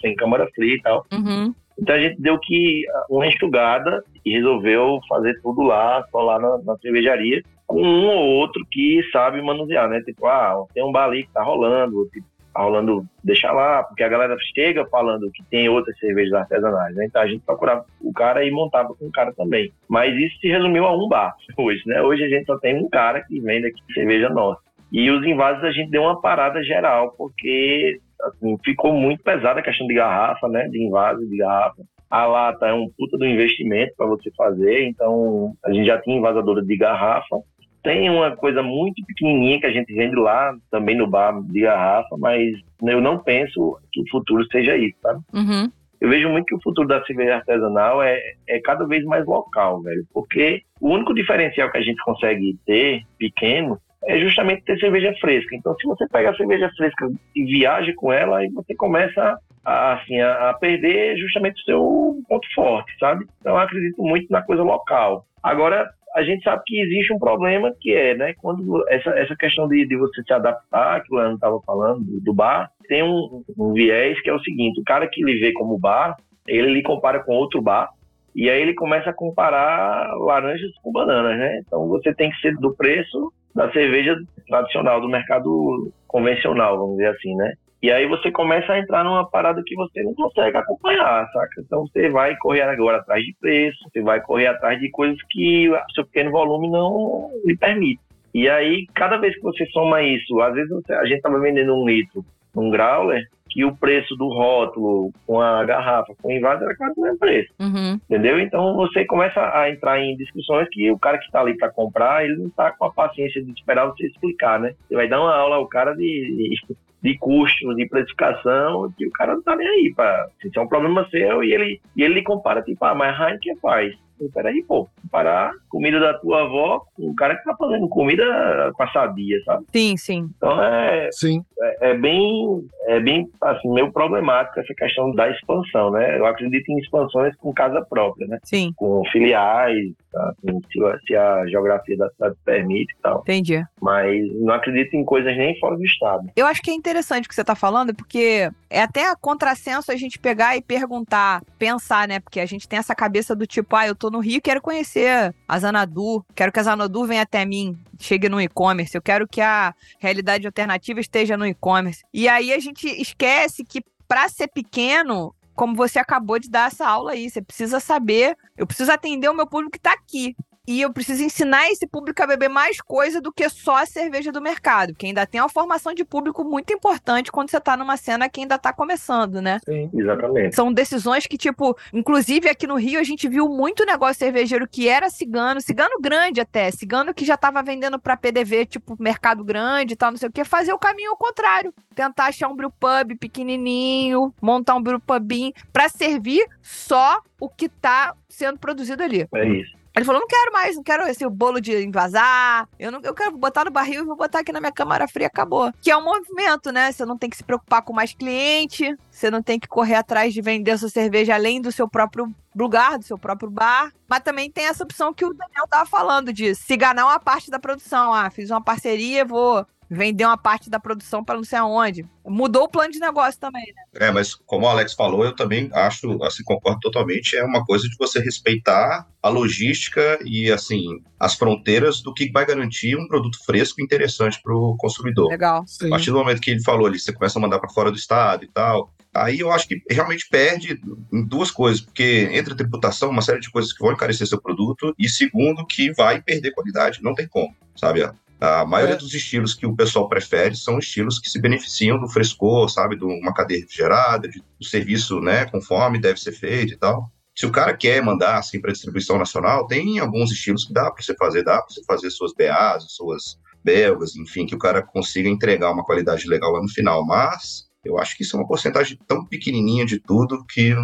sem câmara fria e tal. Uhum. Então a gente deu que uma enxugada e resolveu fazer tudo lá, só lá na, na cervejaria, com um ou outro que sabe manusear, né? Tipo, ah, tem um bar ali que tá rolando, tipo, tá rolando, deixa lá, porque a galera chega falando que tem outras cervejas artesanais, né? Então a gente procurava o cara e montava com o cara também. Mas isso se resumiu a um bar hoje, né? Hoje a gente só tem um cara que vende aqui cerveja nossa. E os invasos a gente deu uma parada geral, porque assim, ficou muito pesada a questão de garrafa, né? De invase de garrafa. A lata é um puta do investimento para você fazer, então a gente já tinha invasadora de garrafa. Tem uma coisa muito pequenininha que a gente vende lá, também no bar de garrafa, mas eu não penso que o futuro seja isso, sabe? Uhum. Eu vejo muito que o futuro da cerveja artesanal é, é cada vez mais local, velho. Porque o único diferencial que a gente consegue ter, pequeno, é justamente ter cerveja fresca. Então, se você pega a cerveja fresca e viaja com ela, aí você começa a, assim, a, a perder justamente o seu ponto forte, sabe? Então, eu acredito muito na coisa local. Agora, a gente sabe que existe um problema que é, né, quando essa, essa questão de, de você se adaptar, que o Leandro estava falando, do, bar, tem um, um viés que é o seguinte, o cara que lhe vê como bar, ele lhe compara com outro bar, e aí ele começa a comparar laranjas com bananas, né? Então você tem que ser do preço da cerveja tradicional, do mercado convencional, vamos dizer assim, né? E aí você começa a entrar numa parada que você não consegue acompanhar, saca? Então você vai correr agora atrás de preço, você vai correr atrás de coisas que o seu pequeno volume não lhe permite. E aí, cada vez que você soma isso, às vezes você- a gente estava vendendo um litro num growler, que o preço do rótulo com a garrafa com o invado era quase o mesmo preço, Uhum. entendeu? Então você começa a entrar em discussões que o cara que está ali para comprar, ele não está com a paciência de esperar você explicar, né? Você vai dar uma aula ao cara de, de, de custo, de precificação, que o cara não tá nem aí, pra, isso é um problema seu e ele, e ele compara, tipo, ah, mas a Heineken faz. Peraí, pô, comparar comida da tua avó com o cara que tá fazendo comida com a sadia, sabe? Sim, sim. Então é, Sim. é, é bem, é bem assim, meio problemático essa questão da expansão, né? Eu acredito em expansões com casa própria, né? Sim, Com filiais, tá? Assim, se, a- se a geografia da cidade permite e tal. entendi. Mas não acredito em coisas nem fora do estado. Eu acho que é interessante o que você tá falando, porque é até a contrassenso a gente pegar e perguntar, pensar, né? Porque a gente tem essa cabeça do tipo, ah, eu tô no Rio quero conhecer a Zanadu, quero que a Zanadu venha até mim, chegue no e-commerce, eu quero que a realidade alternativa esteja no e-commerce. E aí a gente esquece que pra ser pequeno, como você acabou de dar essa aula aí, você precisa saber, eu preciso atender o meu público que tá aqui. E eu preciso ensinar esse público a beber mais coisa do que só a cerveja do mercado, que ainda tem uma formação de público muito importante quando você tá numa cena que ainda tá começando, né? Sim. Exatamente. São decisões que, tipo, inclusive aqui no Rio a gente viu muito negócio cervejeiro que era cigano, cigano grande até, cigano que já tava vendendo pra PDV, tipo, mercado grande e tal, não sei o que, fazer o caminho ao contrário. Tentar achar um brewpub pequenininho, montar um brewpubinho pra servir só o que tá sendo produzido ali. É isso. Ele falou: não quero mais, não quero esse bolo de invasar. Eu, não, eu quero botar no barril e vou botar aqui na minha câmara fria, acabou. Que é um movimento, né? Você não tem que se preocupar com mais cliente, você não tem que correr atrás de vender sua cerveja além do seu próprio lugar, do seu próprio bar. Mas também tem essa opção que o Daniel tava falando de se ganhar uma parte da produção. Ah, fiz uma parceria, vou vender uma parte da produção para não sei aonde. Mudou o plano de negócio também, né? É, mas como o Alex falou, eu também acho, assim, concordo totalmente, é uma coisa de você respeitar a logística e, assim, as fronteiras do que vai garantir um produto fresco e interessante para o consumidor. Legal. Sim. A partir do momento que ele falou ali, você começa a mandar para fora do estado e tal, aí eu acho que realmente perde em duas coisas, porque entre a tributação, uma série de coisas que vão encarecer seu produto, e segundo, que vai perder qualidade, não tem como, sabe? A maioria É. dos estilos que o pessoal prefere são estilos que se beneficiam do frescor, sabe? De uma cadeia refrigerada, de, do serviço, né, conforme deve ser feito e tal. Se o cara quer mandar assim para distribuição nacional, tem alguns estilos que dá para você fazer, dá para você fazer suas BAs, suas belgas, enfim, que o cara consiga entregar uma qualidade legal lá no final. Mas eu acho que isso é uma porcentagem tão pequenininha de tudo que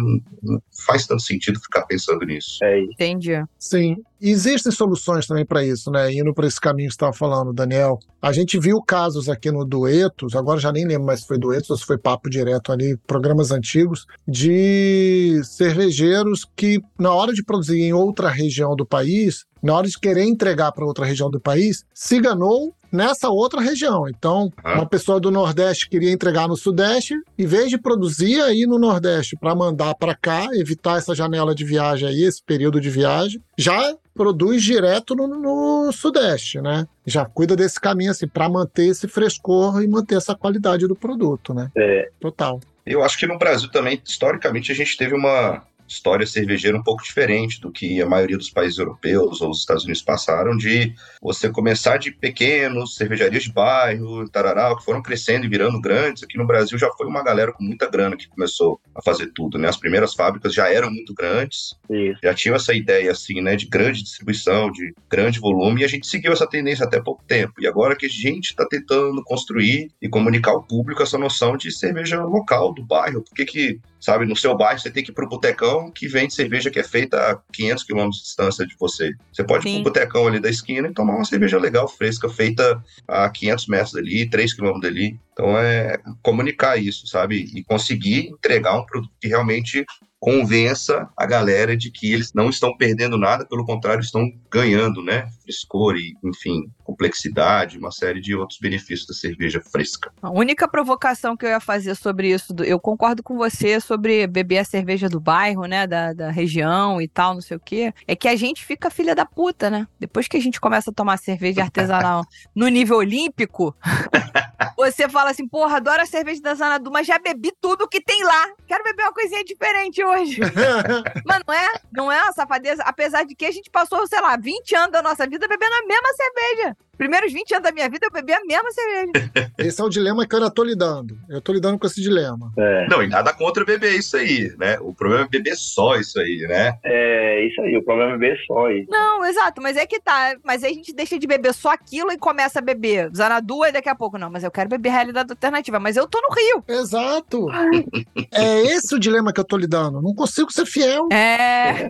não, faz tanto sentido ficar pensando nisso. É. Entendi. Sim. E existem soluções também para isso, né? Indo para esse caminho que você estava falando, Daniel. A gente viu casos aqui no Duetos, agora já nem lembro mais se foi Duetos ou se foi papo direto ali, programas antigos, de cervejeiros que, na hora de produzir em outra região do país, na hora de querer entregar para outra região do país, se enganou nessa outra região. Então, Ah. uma pessoa do Nordeste queria entregar no Sudeste, em vez de produzir aí no Nordeste para mandar para cá, evitar essa janela de viagem aí, esse período de viagem, já produz direto no, no Sudeste, né? Já cuida desse caminho assim para manter esse frescor e manter essa qualidade do produto, né? É, Total. Eu acho que no Brasil também, historicamente, a gente teve uma história cervejeira um pouco diferente do que a maioria dos países europeus ou os Estados Unidos passaram, de você começar de pequenos, cervejarias de bairro, tarará, que foram crescendo e virando grandes. Aqui no Brasil já foi uma galera com muita grana que começou a fazer tudo, né? As primeiras fábricas já eram muito grandes, isso. já tinham essa ideia, assim, né, de grande distribuição, de grande volume, e a gente seguiu essa tendência até pouco tempo. E agora que a gente está tentando construir e comunicar ao público essa noção de cerveja local do bairro, por que que, sabe, no seu bairro você tem que ir pro botecão que vende cerveja que é feita a 500 quilômetros de distância de você. Você pode ir Sim. pro botecão ali da esquina e tomar uma cerveja legal, fresca, feita a 500 metros dali, 3 quilômetros dali. Então é comunicar isso, sabe? E conseguir entregar um produto que realmente convença a galera de que eles não estão perdendo nada, pelo contrário, estão ganhando, né? Frescor e, enfim, complexidade, uma série de outros benefícios da cerveja fresca. A única provocação que eu ia fazer sobre isso, eu concordo com você sobre beber a cerveja do bairro, né, da, da região e tal, não sei o quê, é que a gente fica filha da puta, né? Depois que a gente começa a tomar cerveja artesanal no nível olímpico, você fala assim, porra, adoro a cerveja da Zanadu, mas já bebi tudo que tem lá. Quero beber uma coisinha diferente hoje. Mas não é, não é uma safadeza, apesar de que a gente passou, sei lá, 20 anos da nossa vida bebendo a mesma cerveja. Primeiros 20 anos da minha vida eu bebi a mesma cerveja. Esse é o dilema que eu ainda tô lidando. Eu tô lidando com esse dilema. É, Não, e nada contra beber isso aí, né? O problema é beber só isso aí, né? é isso aí, o problema é beber só isso. Não, exato, mas é que tá. Mas aí a gente deixa de beber só aquilo e começa a beber Zanadu e daqui a pouco, não, mas eu quero beber realidade alternativa, mas eu tô no Rio. Exato. É esse o dilema que eu tô lidando. Não consigo ser fiel. É.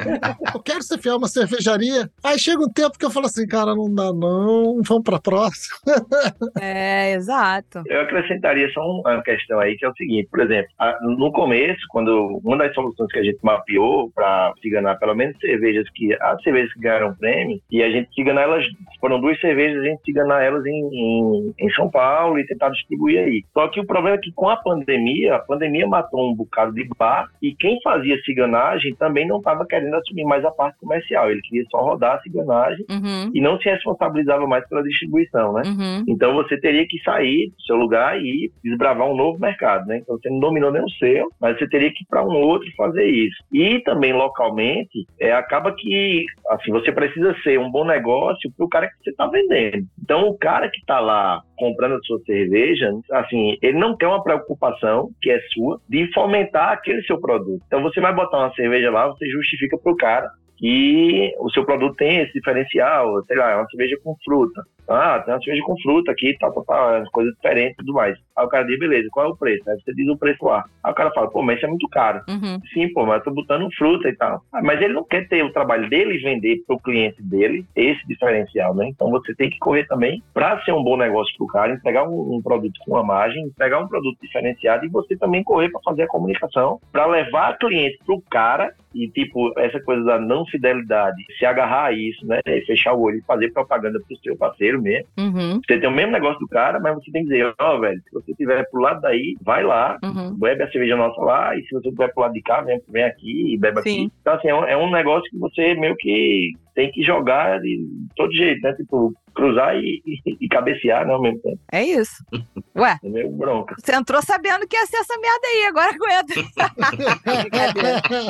Eu quero ser fiel a uma cervejaria. Aí chega um tempo que eu falo assim, cara, não dá não. Vamos pra próxima. É, exato. Eu acrescentaria só uma questão aí, que é o seguinte, por exemplo, a- no começo, quando uma das soluções que a gente mapeou para ciganar pelo menos cervejas que, as cervejas que ganharam prêmio, e a gente ciganar elas, foram duas cervejas, a gente ciganar elas em, em, em São Paulo e tentar distribuir aí. Só que o problema é que com a pandemia, a pandemia matou um bocado de bar, e quem fazia ciganagem também não estava querendo assumir mais a parte comercial, ele queria só rodar a ciganagem Uhum. e não se responsabilizava mais pela distribuição, né? Uhum. Então você teria que sair do seu lugar e desbravar um novo mercado, né? Então você não dominou nem o seu, mas você teria que ir para um outro fazer isso. E também localmente, é, acaba que assim você precisa ser um bom negócio para o cara que você está vendendo. Então o cara que está lá comprando a sua cerveja, assim, ele não tem uma preocupação que é sua de fomentar aquele seu produto. Então você vai botar uma cerveja lá, você justifica para o cara que o seu produto tem esse diferencial, sei lá, é uma cerveja com fruta. Ah, tem uma cerveja com fruta aqui, tal, tal, tal, coisa diferente e tudo mais. Aí o cara diz, beleza, qual é o preço? Aí você diz o preço lá. Aí o cara fala, pô, mas isso é muito caro. Uhum. Sim, pô, mas eu tô botando fruta e tal. Ah, mas ele não quer ter o trabalho dele e vender pro cliente dele esse diferencial, né? Então você tem que correr também para ser um bom negócio pro cara, entregar um, um produto com uma margem, entregar um produto diferenciado e você também correr para fazer a comunicação, para levar cliente pro cara e tipo essa coisa da não fidelidade, se agarrar a isso, né? E fechar o olho e fazer propaganda pro seu parceiro mesmo. Uhum. Você tem o mesmo negócio do cara, mas você tem que dizer, ó, velho, se você tiver pro lado daí, vai lá, Uhum. bebe a cerveja nossa lá, e se você tiver pro lado de cá, vem, vem aqui e bebe Sim. aqui. Então, assim, é um, é um negócio que você meio que tem que jogar de todo jeito, né? Tipo, cruzar e, e, e cabecear, né, ao mesmo tempo. É isso. Ué, É meio bronca. você entrou sabendo que ia ser essa merda aí, agora aguenta.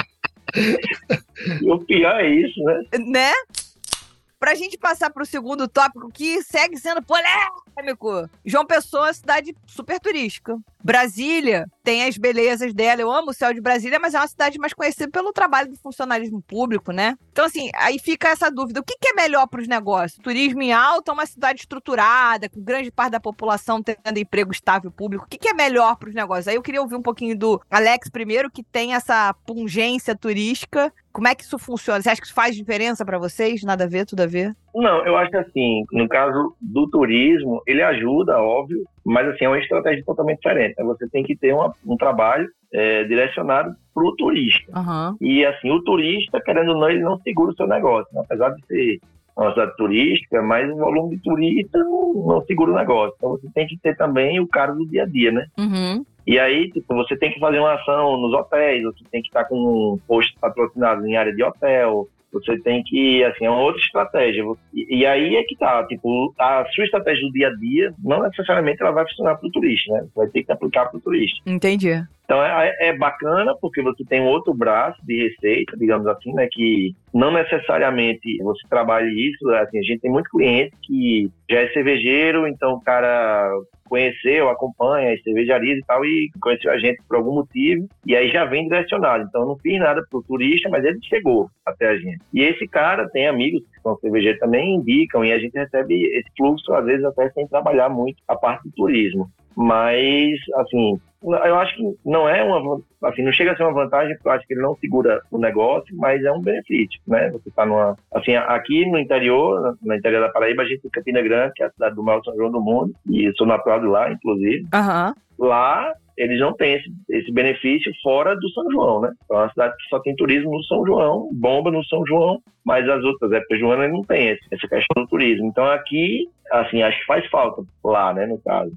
O pior é isso, né? né? Pra gente passar pro segundo tópico que segue sendo polêmico. João Pessoa é uma cidade super turística. Brasília tem as belezas dela. Eu amo o céu de Brasília, mas é uma cidade mais conhecida pelo trabalho do funcionalismo público, né? Então, assim, aí fica essa dúvida: o que, que é melhor para os negócios? Turismo em alta uma cidade estruturada, com grande parte da população tendo emprego estável público? O que, que é melhor para os negócios? Aí eu queria ouvir um pouquinho do Alex primeiro, que tem essa pungência turística. Como é que isso funciona? Você acha que isso faz diferença para vocês? Nada a ver, tudo a ver? Não, eu acho assim, no caso do turismo, ele ajuda, óbvio, mas assim, é uma estratégia totalmente diferente. né? Você tem que ter uma- um trabalho é, direcionado para o turista. Aham. E assim, o turista, querendo ou não, ele não segura o seu negócio. né? Apesar de ser uma cidade turística, mas o volume de turista não, não segura o negócio. Então você tem que ter também o cara do dia a dia, né? Uhum. E aí, tipo, você tem que fazer uma ação nos hotéis, você tem que estar com um post patrocinado em área de hotel, você tem que, assim, é uma outra estratégia. E, e aí é que tá, tipo, a sua estratégia do dia a dia, não necessariamente ela vai funcionar para o turista, né? Você vai ter que aplicar para o turista. Entendi. Então é, é bacana porque você tem um outro braço de receita, digamos assim, né? Que não necessariamente você trabalha isso. Assim, a gente tem muito cliente que já é cervejeiro, então o cara conheceu, acompanha as cervejarias e tal, e conheceu a gente por algum motivo, e aí já vem direcionado. Então eu não fiz nada pro turista, mas ele chegou até a gente. E esse cara tem amigos que são cervejeiros também, indicam, e a gente recebe esse fluxo, às vezes, até sem trabalhar muito a parte do turismo. Mas, assim, eu acho que não é uma, assim, não chega a ser uma vantagem, porque eu acho que ele não segura o negócio, mas é um benefício, né? Você tá numa, assim, aqui no interior, no interior da Paraíba, a gente tem Campina Grande, que é a cidade do maior São João do mundo, e eu sou natural de lá, inclusive. Aham. Lá, eles não têm esse, esse benefício fora do São João, né? Então, é uma cidade que só tem turismo no São João, bomba no São João, mas as outras épocas do ano não tem esse, essa questão do turismo. Então, aqui, assim, acho que faz falta lá, né, no caso.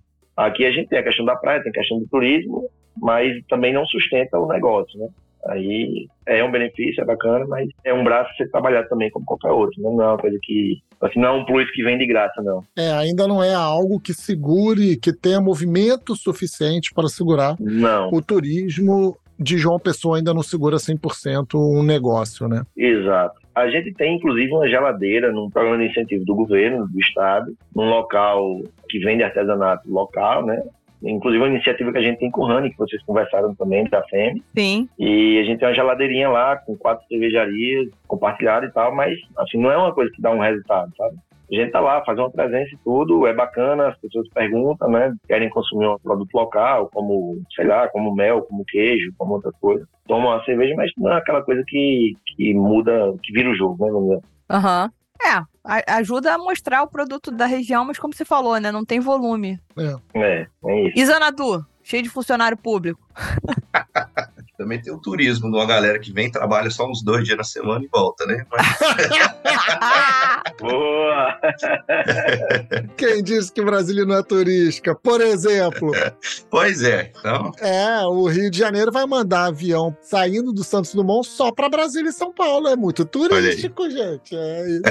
Aqui a gente tem a questão da praia, tem a questão do turismo, mas também não sustenta o negócio, né? Aí é um benefício, é bacana, mas é um braço ser trabalhado também como qualquer outro, né? Não é uma coisa que, assim, não é um plus que vem de graça, não. É, ainda não é algo que segure, que tenha movimento suficiente para segurar Não, o turismo de João Pessoa ainda não segura 100% um negócio, né? exato. A gente tem, inclusive, uma geladeira num programa de incentivo do governo, do estado, num local que vende artesanato local, né? Inclusive uma iniciativa que a gente tem com o Rani, que vocês conversaram também, da FEM. Sim. E a gente tem uma geladeirinha lá, com quatro cervejarias compartilhadas e tal, mas, assim, não é uma coisa que dá um resultado, sabe? A gente tá lá, faz uma presença e tudo, é bacana, as pessoas perguntam, né? Querem consumir um produto local, como, sei lá, como mel, como queijo, como outra coisa. Tomam uma cerveja, mas não é aquela coisa que, que muda, que vira o jogo, né? Aham. É, a- ajuda a mostrar o produto da região, mas como você falou, né? Não tem volume. É, é isso. E Zanadu? Cheio de funcionário público. Também tem o turismo de uma galera que vem, trabalha só uns dois dias na semana e volta, né? Mas, Boa! Quem disse que Brasília não é turística? Por exemplo, pois é, então, é, o Rio de Janeiro vai mandar avião saindo do Santos Dumont só para Brasília e São Paulo. É muito turístico, gente. É isso.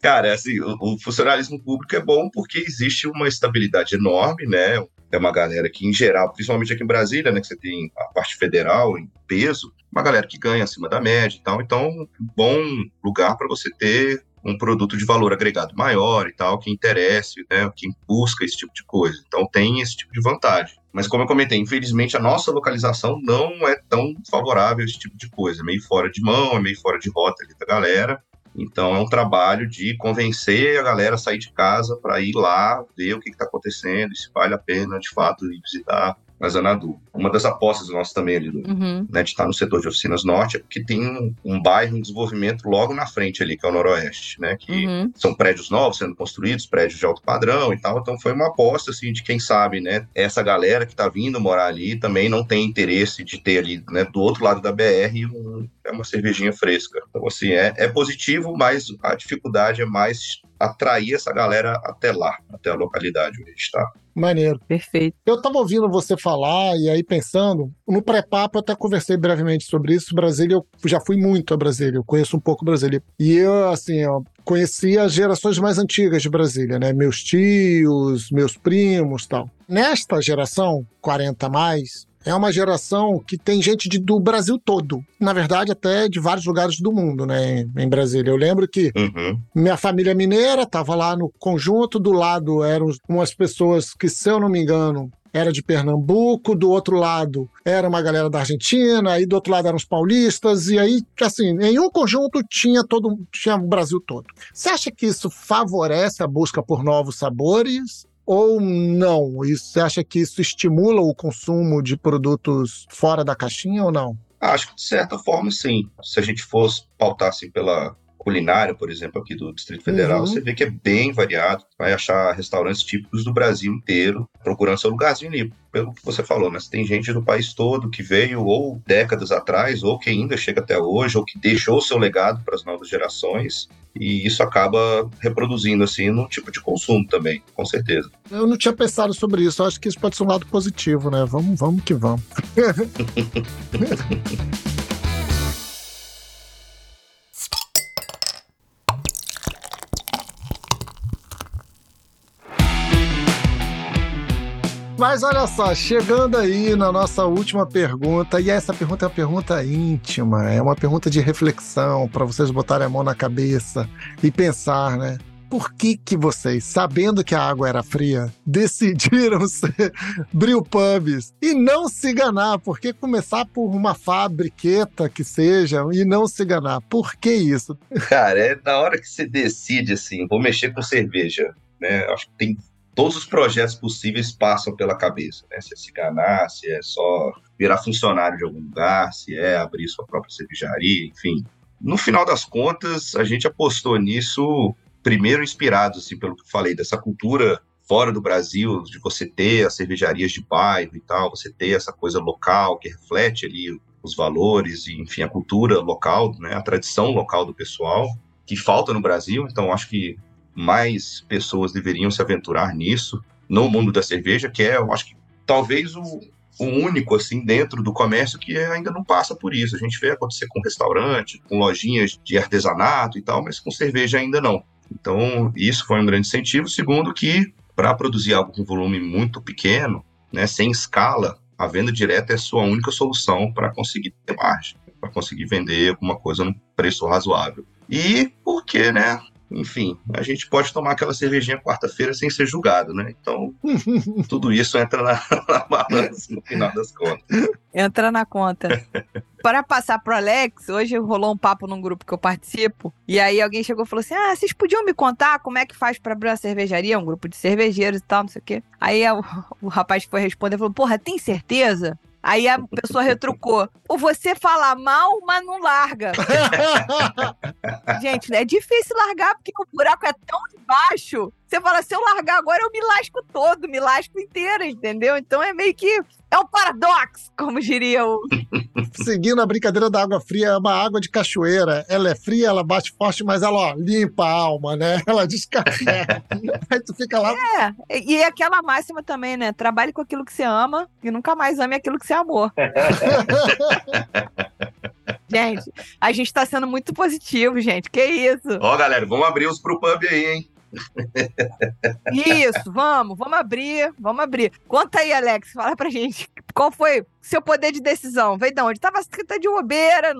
cara, assim, o, o funcionalismo público é bom porque existe uma estabilidade enorme, né? É uma galera que, em geral, principalmente aqui em Brasília, né, que você tem a parte federal em peso, uma galera que ganha acima da média e tal. Então, bom lugar para você ter um produto de valor agregado maior e tal, que interesse, né, que busca esse tipo de coisa. Então, tem esse tipo de vantagem. Mas, como eu comentei, infelizmente a nossa localização não é tão favorável a esse tipo de coisa. É meio fora de mão, é meio fora de rota ali da galera. Então é um trabalho de convencer a galera a sair de casa para ir lá ver o que está acontecendo e se vale a pena de fato ir visitar a Zanadu. Uma das apostas nossas também ali do, Uhum. né, de estar no setor de oficinas norte é porque tem um, um bairro em desenvolvimento logo na frente ali, que é o noroeste, né? Que Uhum. são prédios novos sendo construídos, prédios de alto padrão e tal. Então foi uma aposta assim de quem sabe, né? Essa galera que tá vindo morar ali também não tem interesse de ter ali, né, do outro lado da BR um, é uma cervejinha fresca. Então assim, é, é positivo, mas a dificuldade é mais atrair essa galera até lá, até a localidade onde a gente tá. Maneiro. Perfeito. Eu tava ouvindo você falar e aí pensando, no pré-papo eu até conversei brevemente sobre isso. Brasília, eu já fui muito a Brasília, eu conheço um pouco Brasília. E eu, assim, eu conheci as gerações mais antigas de Brasília, né? Meus tios, meus primos tal. Nesta geração, 40 a mais, é uma geração que tem gente de- do Brasil todo. Na verdade, até de vários lugares do mundo, né? Em Brasília. Eu lembro que Uhum. minha família mineira estava lá no conjunto, do lado eram umas pessoas que, se eu não me engano, era de Pernambuco, do outro lado era uma galera da Argentina, aí do outro lado eram os paulistas, e aí, assim, em um conjunto tinha todo tinha o Brasil todo. Você acha que isso favorece a busca por novos sabores? Ou não? Você acha que isso estimula o consumo de produtos fora da caixinha ou não? Acho que de certa forma sim. Se a gente fosse pautar assim pela culinária, por exemplo, aqui do Distrito Federal, Uhum. você vê que é bem variado. Vai achar restaurantes típicos do Brasil inteiro, procurando seu lugarzinho ali. Pelo que você falou, né? Você tem gente do país todo que veio ou décadas atrás, ou que ainda chega até hoje, ou que deixou seu legado para as novas gerações. E isso acaba reproduzindo, assim, no tipo de consumo também, com certeza. Eu não tinha pensado sobre isso. Eu acho que isso pode ser um lado positivo, né? Vamos, vamos que vamos. Mas olha só, chegando aí na nossa última pergunta, e essa pergunta é uma pergunta íntima, é uma pergunta de reflexão para vocês botarem a mão na cabeça e pensar, né? Por que que vocês, sabendo que a água era fria, decidiram ser brewpubs e não se enganar? Por que começar por uma fabriqueta que seja e não se enganar? Por que isso? Cara, é na hora que você decide assim, vou mexer com cerveja, né? Acho que tem todos os projetos possíveis passam pela cabeça, né? Se é se enganar, se é só virar funcionário de algum lugar, se é abrir sua própria cervejaria, enfim. No final das contas, a gente apostou nisso primeiro inspirados assim pelo que eu falei dessa cultura fora do Brasil, de você ter as cervejarias de bairro e tal, você ter essa coisa local que reflete ali os valores e, enfim, a cultura local, né, a tradição local do pessoal, que falta no Brasil. Então, acho que mais pessoas deveriam se aventurar nisso, no mundo da cerveja, que é, eu acho que talvez o, o único, assim, dentro do comércio que ainda não passa por isso. A gente vê acontecer com restaurante, com lojinhas de artesanato e tal, mas com cerveja ainda não. Então, isso foi um grande incentivo. Segundo, que para produzir algo com volume muito pequeno, né, sem escala, a venda direta é a sua única solução para conseguir ter margem. para conseguir vender alguma coisa num preço razoável. E porque, né? Enfim, a gente pode tomar aquela cervejinha quarta-feira sem ser julgado, né? Então, tudo isso entra na, na balança no final das contas. Entra na conta. Para passar pro Alex, hoje rolou um papo num grupo que eu participo, e aí alguém chegou e falou assim: Ah, vocês podiam me contar como é que faz para abrir uma cervejaria? Um grupo de cervejeiros e tal, não sei o quê. Aí o, o rapaz que foi responder falou: Porra, tem certeza? Aí a pessoa retrucou: Ou você fala mal, mas não larga. Gente, é difícil largar porque o buraco é tão baixo. Você fala, se eu largar agora, eu me lasco todo, me lasco inteira, entendeu? Então é meio que. É um paradoxo, como diria o. Seguindo a brincadeira da água fria, é uma água de cachoeira. Ela é fria, ela bate forte, mas ela ó, limpa a alma, né? Ela descarrega. Aí tu fica lá. É, e é aquela máxima também, né? Trabalhe com aquilo que você ama e nunca mais ame aquilo que você amou. gente, a gente tá sendo muito positivo, gente. Que isso? Ó, galera, vamos abrir os pro pub aí, hein? Isso, vamos, vamos abrir, vamos abrir. Conta aí, Alex, fala pra gente. Qual foi seu poder de decisão? Veio de onde? Tava de bobeira,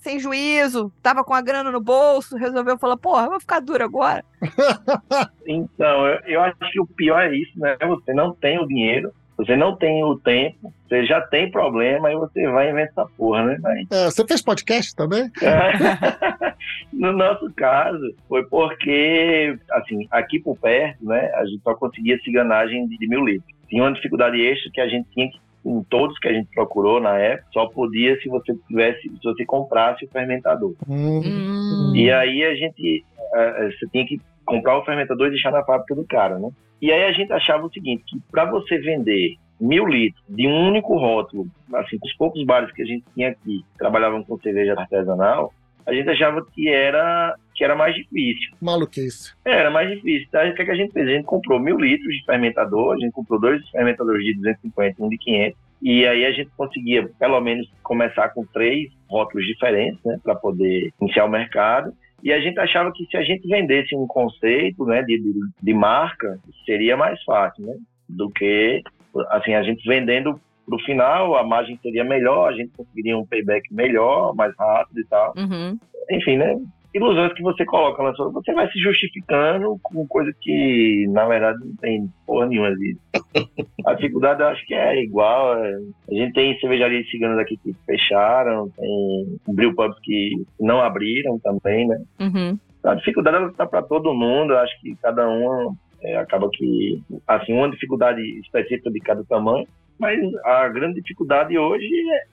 sem juízo, tava com a grana no bolso, resolveu falar, porra, eu vou ficar duro agora. então, eu, eu acho que o pior é isso, né? Você não tem o dinheiro, você não tem o tempo, você já tem problema, aí você vai inventar porra, né? Mas... É, você fez podcast também? no nosso caso, foi porque, assim, aqui por perto, né, a gente só conseguia ciganagem de, de mil litros. Tinha uma dificuldade extra que a gente tinha que em todos que a gente procurou na época, só podia se você tivesse, se você comprasse o fermentador. Hum. E aí a gente, uh, você tinha que comprar o fermentador e deixar na fábrica do cara, né? E aí a gente achava o seguinte, que para você vender mil litros de um único rótulo, assim, os poucos bares que a gente tinha aqui, trabalhavam com cerveja artesanal, a gente achava que era, que era mais difícil. Maluquice. É, era mais difícil. Então, o que, é que a gente fez? A gente comprou mil litros de fermentador, a gente comprou dois fermentadores de 250 e um de 500, e aí a gente conseguia, pelo menos, começar com três rótulos diferentes, né, para poder iniciar o mercado. E a gente achava que se a gente vendesse um conceito né, de, de, de marca, seria mais fácil, né? Do que, assim, a gente vendendo para o final, a margem seria melhor, a gente conseguiria um payback melhor, mais rápido e tal. Uhum. Enfim, né? Ilusões que você coloca na sua. Você vai se justificando com coisa que, na verdade, não tem porra nenhuma disso. a dificuldade eu acho que é igual. É... A gente tem cervejarias ciganas aqui que fecharam, tem brew pubs que não abriram também, né? Uhum. A dificuldade está para todo mundo, eu acho que cada um é, acaba que, assim, uma dificuldade específica de cada tamanho. Mas a grande dificuldade hoje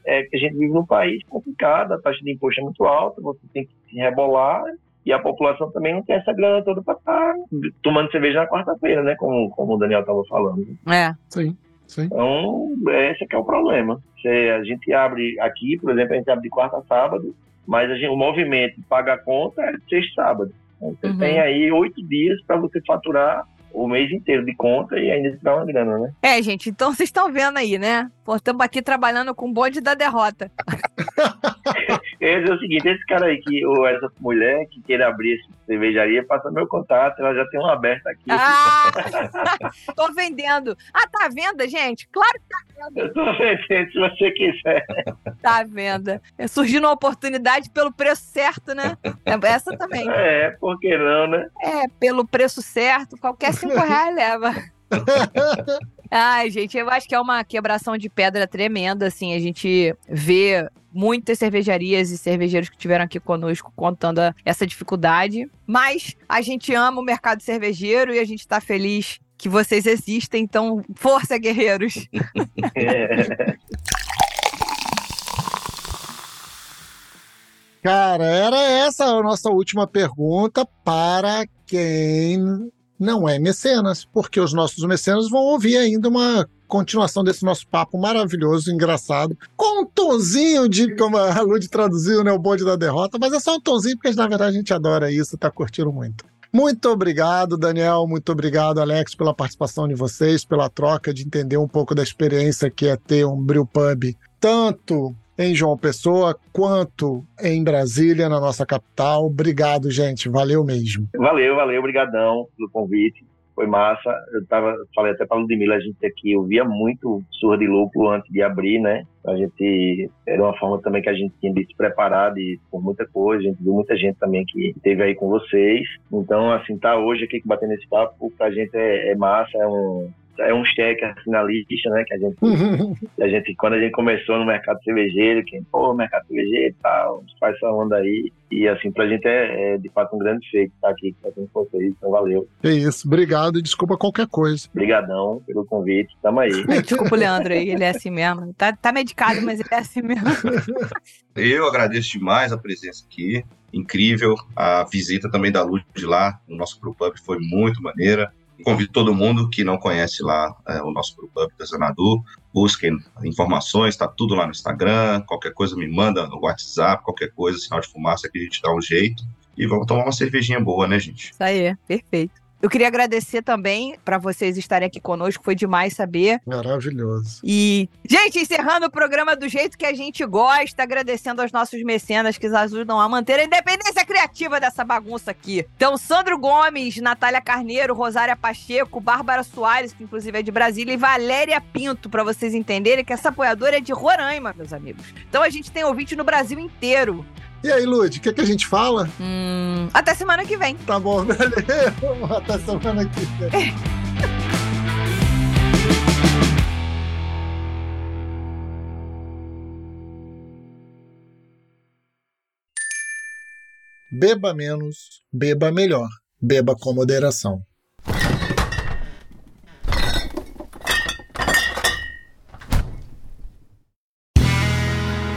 é, é que a gente vive num país complicado, a taxa de imposto é muito alta, você tem que se rebolar e a população também não tem essa grana toda para estar tá tomando cerveja na quarta-feira, né? Como, como o Daniel estava falando. É. Sim. Sim. Então, esse é que é o problema. Se a gente abre aqui, por exemplo, a gente abre de quarta a sábado, mas gente, o movimento paga a conta é de sexta sábado. Então, você uhum. tem aí oito dias para você faturar o mês inteiro de conta e ainda tirar uma grana, né? É, gente, então vocês estão vendo aí, né? Pô, estamos aqui trabalhando com o bonde da derrota. é o seguinte, esse cara aí, que, ou essa mulher que queira abrir essa cervejaria, passa meu contato, ela já tem uma aberta aqui. Ah! tô vendendo. Ah, tá à venda, gente? Claro que tá venda. Eu tô vendendo, se você quiser. Tá à venda. É surgindo uma oportunidade pelo preço certo, né? É, essa também. É, por que não, né? É, pelo preço certo, qualquer cinco reais leva. Ai, gente, eu acho que é uma quebração de pedra tremenda, assim, a gente vê muitas cervejarias e cervejeiros que estiveram aqui conosco contando essa dificuldade, mas a gente ama o mercado cervejeiro e a gente está feliz que vocês existem, então força, guerreiros! É. Cara, era essa a nossa última pergunta para quem não é mecenas, porque os nossos mecenas vão ouvir ainda uma continuação desse nosso papo maravilhoso, engraçado, com um tonzinho de, como a Lud traduziu, né, o bonde da derrota, mas é só um tonzinho, porque na verdade a gente adora isso, tá curtindo muito. Muito obrigado, Daniel. Muito obrigado, Alex, pela participação de vocês, pela troca, de entender um pouco da experiência que é ter um Brew Pub, tanto em João Pessoa quanto em Brasília, na nossa capital. Obrigado, gente. Valeu mesmo. Valeu, valeu. Obrigadão pelo convite. foi massa. Eu tava, falei até pra Ludmilla, a gente aqui, eu via muito surra de lúpulo antes de abrir, né? A gente, era uma forma também que a gente tinha de se preparar de, por muita coisa, a gente viu muita gente também que esteve aí com vocês. Então, assim, tá hoje aqui batendo esse papo, pra gente é, é massa, é um, é um cheque assim na lista, né? Que a gente, a gente, quando a gente começou no mercado cervejeiro, que, pô, mercado cervejeiro e tal, faz essa onda aí. E assim, pra gente é, é de fato um grande feito estar aqui com vocês, então valeu. É isso, obrigado e desculpa qualquer coisa. Obrigadão pelo convite, tamo aí. Desculpa o Leandro aí, ele é assim mesmo. Tá, tá medicado, mas ele é assim mesmo. Eu agradeço demais a presença aqui, incrível. A visita também da Luz de lá, no nosso Pro Pub, foi muito maneira. Convido todo mundo que não conhece lá é, o nosso Pro Pub da Zanadu, busquem informações, está tudo lá no Instagram, qualquer coisa me manda no WhatsApp, qualquer coisa, sinal de fumaça que a gente dá um jeito. E vamos tomar uma cervejinha boa, né, gente? Isso aí, perfeito. Eu queria agradecer também para vocês estarem aqui conosco, foi demais saber. Maravilhoso. E, gente, encerrando o programa do jeito que a gente gosta, agradecendo aos nossos mecenas que nos ajudam a manter a independência criativa dessa bagunça aqui. Então, Sandro Gomes, Natália Carneiro, Rosária Pacheco, Bárbara Soares, que inclusive é de Brasília, e Valéria Pinto, para vocês entenderem que essa apoiadora é de Roraima, meus amigos. Então a gente tem ouvinte no Brasil inteiro. E aí, Lud, o que, que a gente fala? Hum, até semana que vem. Tá bom, valeu. Até semana que vem. Beba menos, beba melhor. Beba com moderação.